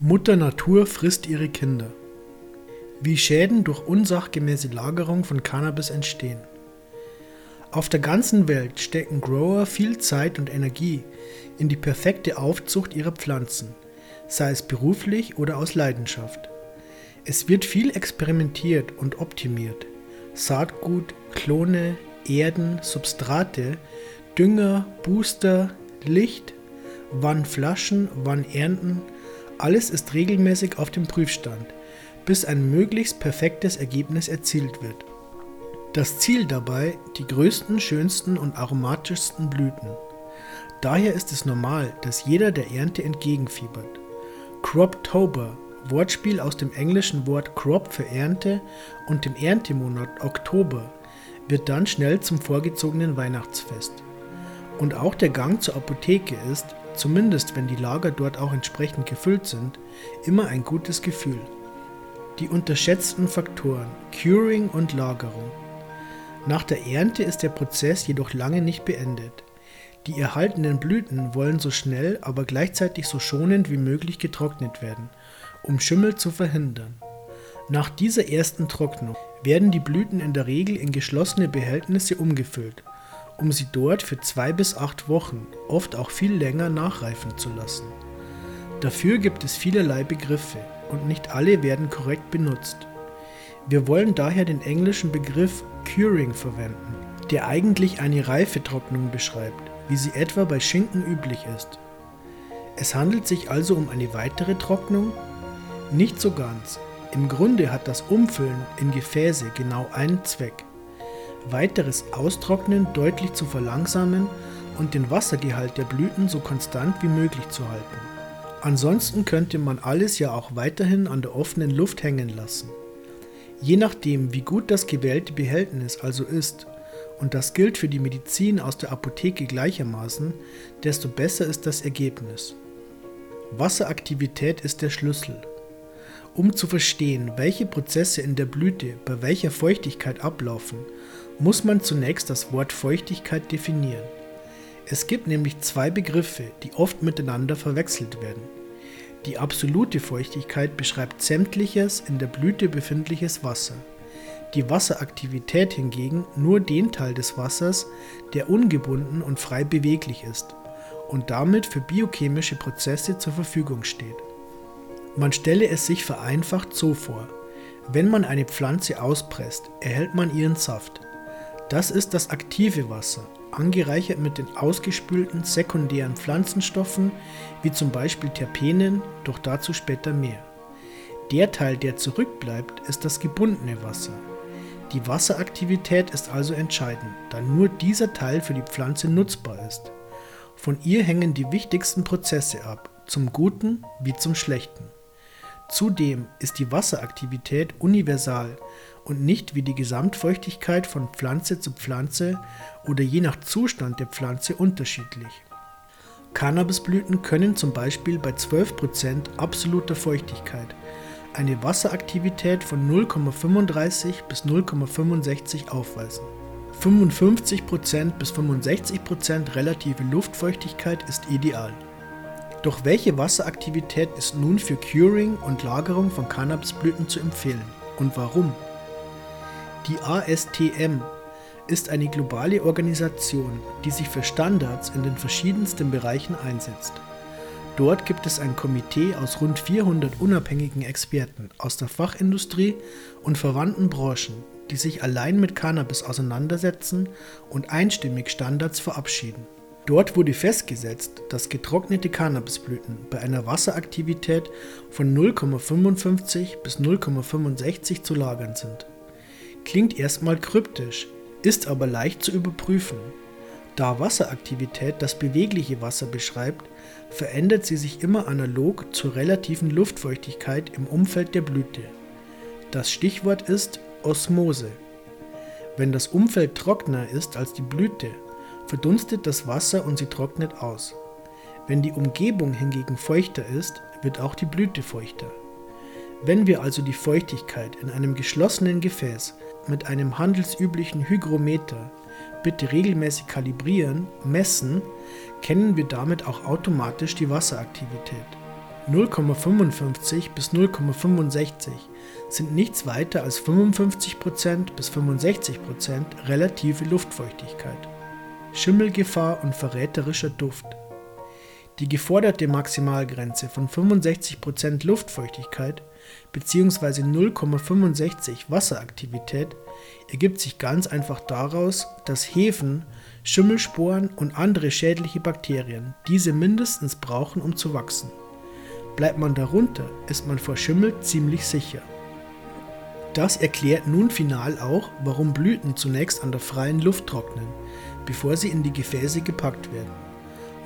Mutter Natur frisst ihre Kinder. Wie Schäden durch unsachgemäße Lagerung von Cannabis entstehen. Auf der ganzen Welt stecken Grower viel Zeit und Energie in die perfekte Aufzucht ihrer Pflanzen, sei es beruflich oder aus Leidenschaft. Es wird viel experimentiert und optimiert. Saatgut, Klone, Erden, Substrate, Dünger, Booster, Licht, wann Flaschen, wann ernten, alles ist regelmäßig auf dem Prüfstand, bis ein möglichst perfektes Ergebnis erzielt wird. Das Ziel dabei die größten, schönsten und aromatischsten Blüten. Daher ist es normal, dass jeder der Ernte entgegenfiebert. Croptober, Wortspiel aus dem englischen Wort Crop für Ernte und dem Erntemonat Oktober, wird dann schnell zum vorgezogenen Weihnachtsfest. Und auch der Gang zur Apotheke ist, zumindest wenn die Lager dort auch entsprechend gefüllt sind, immer ein gutes Gefühl. Die unterschätzten Faktoren Curing und Lagerung. Nach der Ernte ist der Prozess jedoch lange nicht beendet. Die erhaltenen Blüten wollen so schnell, aber gleichzeitig so schonend wie möglich getrocknet werden, um Schimmel zu verhindern. Nach dieser ersten Trocknung werden die Blüten in der Regel in geschlossene Behältnisse umgefüllt um sie dort für zwei bis acht Wochen, oft auch viel länger, nachreifen zu lassen. Dafür gibt es vielerlei Begriffe und nicht alle werden korrekt benutzt. Wir wollen daher den englischen Begriff Curing verwenden, der eigentlich eine Reifetrocknung beschreibt, wie sie etwa bei Schinken üblich ist. Es handelt sich also um eine weitere Trocknung? Nicht so ganz. Im Grunde hat das Umfüllen in Gefäße genau einen Zweck weiteres Austrocknen deutlich zu verlangsamen und den Wassergehalt der Blüten so konstant wie möglich zu halten. Ansonsten könnte man alles ja auch weiterhin an der offenen Luft hängen lassen. Je nachdem, wie gut das gewählte Behältnis also ist, und das gilt für die Medizin aus der Apotheke gleichermaßen, desto besser ist das Ergebnis. Wasseraktivität ist der Schlüssel. Um zu verstehen, welche Prozesse in der Blüte bei welcher Feuchtigkeit ablaufen, muss man zunächst das Wort Feuchtigkeit definieren. Es gibt nämlich zwei Begriffe, die oft miteinander verwechselt werden. Die absolute Feuchtigkeit beschreibt sämtliches in der Blüte befindliches Wasser. Die Wasseraktivität hingegen nur den Teil des Wassers, der ungebunden und frei beweglich ist und damit für biochemische Prozesse zur Verfügung steht. Man stelle es sich vereinfacht so vor. Wenn man eine Pflanze auspresst, erhält man ihren Saft. Das ist das aktive Wasser, angereichert mit den ausgespülten sekundären Pflanzenstoffen wie zum Beispiel Terpenen, doch dazu später mehr. Der Teil, der zurückbleibt, ist das gebundene Wasser. Die Wasseraktivität ist also entscheidend, da nur dieser Teil für die Pflanze nutzbar ist. Von ihr hängen die wichtigsten Prozesse ab, zum Guten wie zum Schlechten. Zudem ist die Wasseraktivität universal und nicht wie die Gesamtfeuchtigkeit von Pflanze zu Pflanze oder je nach Zustand der Pflanze unterschiedlich. Cannabisblüten können zum Beispiel bei 12% absoluter Feuchtigkeit eine Wasseraktivität von 0,35 bis 0,65 aufweisen. 55% bis 65% relative Luftfeuchtigkeit ist ideal. Doch welche Wasseraktivität ist nun für Curing und Lagerung von Cannabisblüten zu empfehlen und warum? Die ASTM ist eine globale Organisation, die sich für Standards in den verschiedensten Bereichen einsetzt. Dort gibt es ein Komitee aus rund 400 unabhängigen Experten aus der Fachindustrie und verwandten Branchen, die sich allein mit Cannabis auseinandersetzen und einstimmig Standards verabschieden. Dort wurde festgesetzt, dass getrocknete Cannabisblüten bei einer Wasseraktivität von 0,55 bis 0,65 zu lagern sind. Klingt erstmal kryptisch, ist aber leicht zu überprüfen. Da Wasseraktivität das bewegliche Wasser beschreibt, verändert sie sich immer analog zur relativen Luftfeuchtigkeit im Umfeld der Blüte. Das Stichwort ist Osmose. Wenn das Umfeld trockener ist als die Blüte, verdunstet das Wasser und sie trocknet aus. Wenn die Umgebung hingegen feuchter ist, wird auch die Blüte feuchter. Wenn wir also die Feuchtigkeit in einem geschlossenen Gefäß mit einem handelsüblichen Hygrometer bitte regelmäßig kalibrieren, messen, kennen wir damit auch automatisch die Wasseraktivität. 0,55 bis 0,65 sind nichts weiter als 55% bis 65% relative Luftfeuchtigkeit. Schimmelgefahr und verräterischer Duft. Die geforderte Maximalgrenze von 65% Luftfeuchtigkeit bzw. 0,65 Wasseraktivität ergibt sich ganz einfach daraus, dass Hefen, Schimmelsporen und andere schädliche Bakterien diese mindestens brauchen, um zu wachsen. Bleibt man darunter, ist man vor Schimmel ziemlich sicher. Das erklärt nun final auch, warum Blüten zunächst an der freien Luft trocknen, bevor sie in die Gefäße gepackt werden.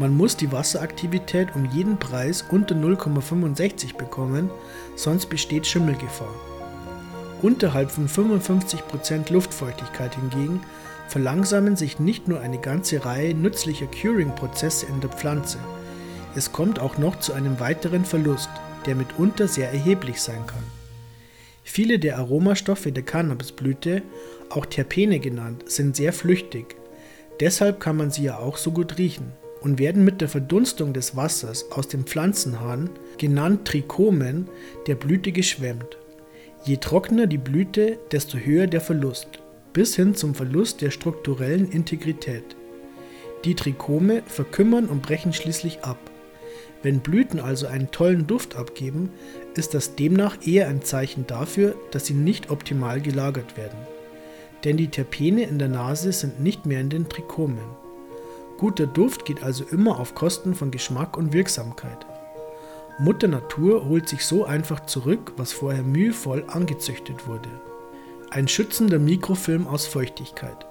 Man muss die Wasseraktivität um jeden Preis unter 0,65 bekommen, sonst besteht Schimmelgefahr. Unterhalb von 55% Luftfeuchtigkeit hingegen verlangsamen sich nicht nur eine ganze Reihe nützlicher Curing-Prozesse in der Pflanze, es kommt auch noch zu einem weiteren Verlust, der mitunter sehr erheblich sein kann. Viele der Aromastoffe der Cannabisblüte, auch Terpene genannt, sind sehr flüchtig. Deshalb kann man sie ja auch so gut riechen und werden mit der Verdunstung des Wassers aus dem Pflanzenhahn, genannt Trichomen, der Blüte geschwemmt. Je trockener die Blüte, desto höher der Verlust, bis hin zum Verlust der strukturellen Integrität. Die Trichome verkümmern und brechen schließlich ab. Wenn Blüten also einen tollen Duft abgeben, ist das demnach eher ein Zeichen dafür, dass sie nicht optimal gelagert werden. Denn die Terpene in der Nase sind nicht mehr in den Trichomen. Guter Duft geht also immer auf Kosten von Geschmack und Wirksamkeit. Mutter Natur holt sich so einfach zurück, was vorher mühevoll angezüchtet wurde. Ein schützender Mikrofilm aus Feuchtigkeit.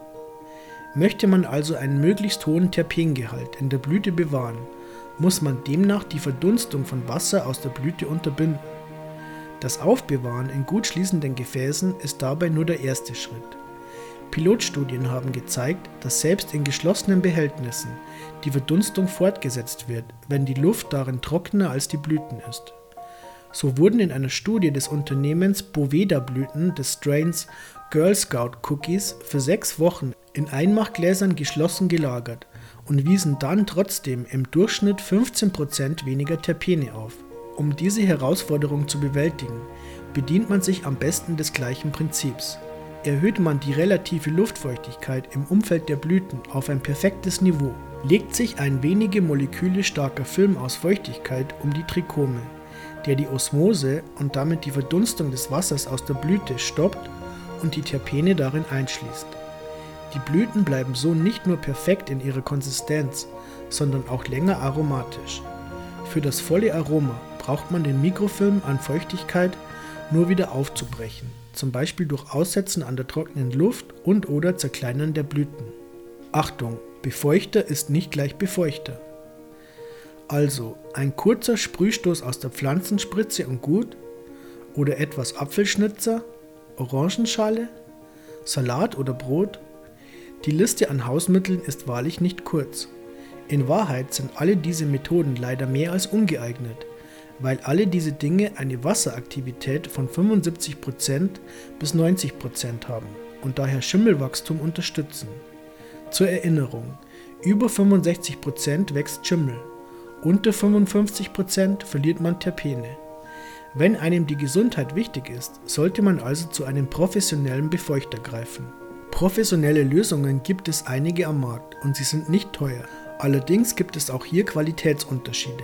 Möchte man also einen möglichst hohen Terpengehalt in der Blüte bewahren, muss man demnach die Verdunstung von Wasser aus der Blüte unterbinden. Das Aufbewahren in gut schließenden Gefäßen ist dabei nur der erste Schritt. Pilotstudien haben gezeigt, dass selbst in geschlossenen Behältnissen die Verdunstung fortgesetzt wird, wenn die Luft darin trockener als die Blüten ist. So wurden in einer Studie des Unternehmens Boveda-Blüten des Strains Girl Scout Cookies für sechs Wochen in Einmachgläsern geschlossen gelagert und wiesen dann trotzdem im Durchschnitt 15% weniger Terpene auf. Um diese Herausforderung zu bewältigen, bedient man sich am besten des gleichen Prinzips. Erhöht man die relative Luftfeuchtigkeit im Umfeld der Blüten auf ein perfektes Niveau, legt sich ein wenige Moleküle starker Film aus Feuchtigkeit um die Trichome, der die Osmose und damit die Verdunstung des Wassers aus der Blüte stoppt und die Terpene darin einschließt. Die Blüten bleiben so nicht nur perfekt in ihrer Konsistenz, sondern auch länger aromatisch. Für das volle Aroma braucht man den Mikrofilm an Feuchtigkeit nur wieder aufzubrechen, zum Beispiel durch Aussetzen an der trockenen Luft und/oder Zerkleinern der Blüten. Achtung, Befeuchter ist nicht gleich Befeuchter. Also ein kurzer Sprühstoß aus der Pflanzenspritze und gut? Oder etwas Apfelschnitzer, Orangenschale, Salat oder Brot? Die Liste an Hausmitteln ist wahrlich nicht kurz. In Wahrheit sind alle diese Methoden leider mehr als ungeeignet, weil alle diese Dinge eine Wasseraktivität von 75% bis 90% haben und daher Schimmelwachstum unterstützen. Zur Erinnerung, über 65% wächst Schimmel, unter 55% verliert man Terpene. Wenn einem die Gesundheit wichtig ist, sollte man also zu einem professionellen Befeuchter greifen. Professionelle Lösungen gibt es einige am Markt und sie sind nicht teuer. Allerdings gibt es auch hier Qualitätsunterschiede.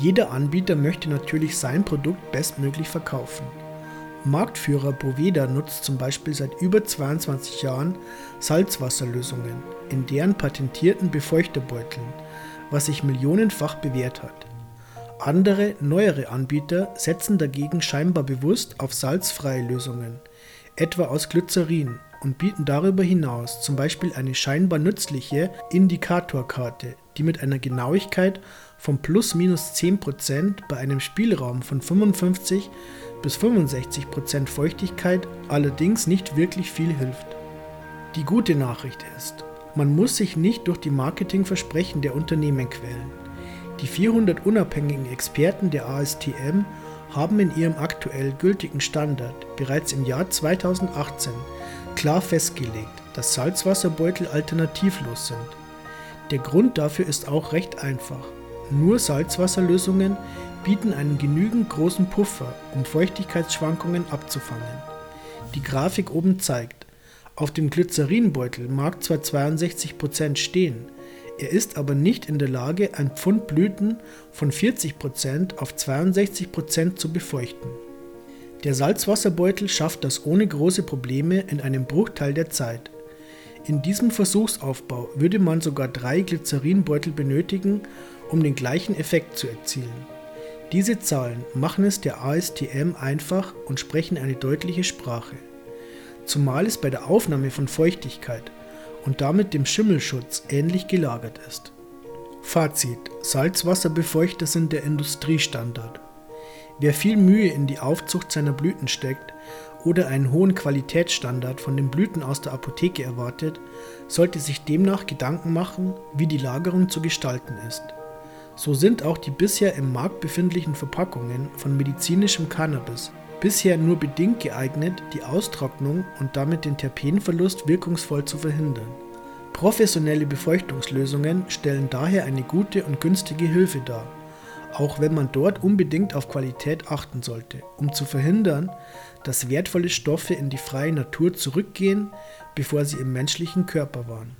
Jeder Anbieter möchte natürlich sein Produkt bestmöglich verkaufen. Marktführer Boveda nutzt zum Beispiel seit über 22 Jahren Salzwasserlösungen in deren patentierten Befeuchterbeuteln, was sich millionenfach bewährt hat. Andere, neuere Anbieter setzen dagegen scheinbar bewusst auf salzfreie Lösungen, etwa aus Glycerin, und bieten darüber hinaus zum Beispiel eine scheinbar nützliche Indikatorkarte, die mit einer Genauigkeit von plus minus 10% bei einem Spielraum von 55 bis 65% Feuchtigkeit allerdings nicht wirklich viel hilft. Die gute Nachricht ist, man muss sich nicht durch die Marketingversprechen der Unternehmen quälen. Die 400 unabhängigen Experten der ASTM haben in ihrem aktuell gültigen Standard bereits im Jahr 2018 klar festgelegt, dass Salzwasserbeutel alternativlos sind. Der Grund dafür ist auch recht einfach. Nur Salzwasserlösungen bieten einen genügend großen Puffer, um Feuchtigkeitsschwankungen abzufangen. Die Grafik oben zeigt, auf dem Glycerinbeutel mag zwar 62% stehen, er ist aber nicht in der Lage, ein Pfund Blüten von 40% auf 62% zu befeuchten. Der Salzwasserbeutel schafft das ohne große Probleme in einem Bruchteil der Zeit. In diesem Versuchsaufbau würde man sogar drei Glycerinbeutel benötigen, um den gleichen Effekt zu erzielen. Diese Zahlen machen es der ASTM einfach und sprechen eine deutliche Sprache. Zumal es bei der Aufnahme von Feuchtigkeit und damit dem Schimmelschutz ähnlich gelagert ist. Fazit: Salzwasserbefeuchter sind der Industriestandard. Wer viel Mühe in die Aufzucht seiner Blüten steckt oder einen hohen Qualitätsstandard von den Blüten aus der Apotheke erwartet, sollte sich demnach Gedanken machen, wie die Lagerung zu gestalten ist. So sind auch die bisher im Markt befindlichen Verpackungen von medizinischem Cannabis bisher nur bedingt geeignet, die Austrocknung und damit den Terpenverlust wirkungsvoll zu verhindern. Professionelle Befeuchtungslösungen stellen daher eine gute und günstige Hilfe dar auch wenn man dort unbedingt auf Qualität achten sollte, um zu verhindern, dass wertvolle Stoffe in die freie Natur zurückgehen, bevor sie im menschlichen Körper waren.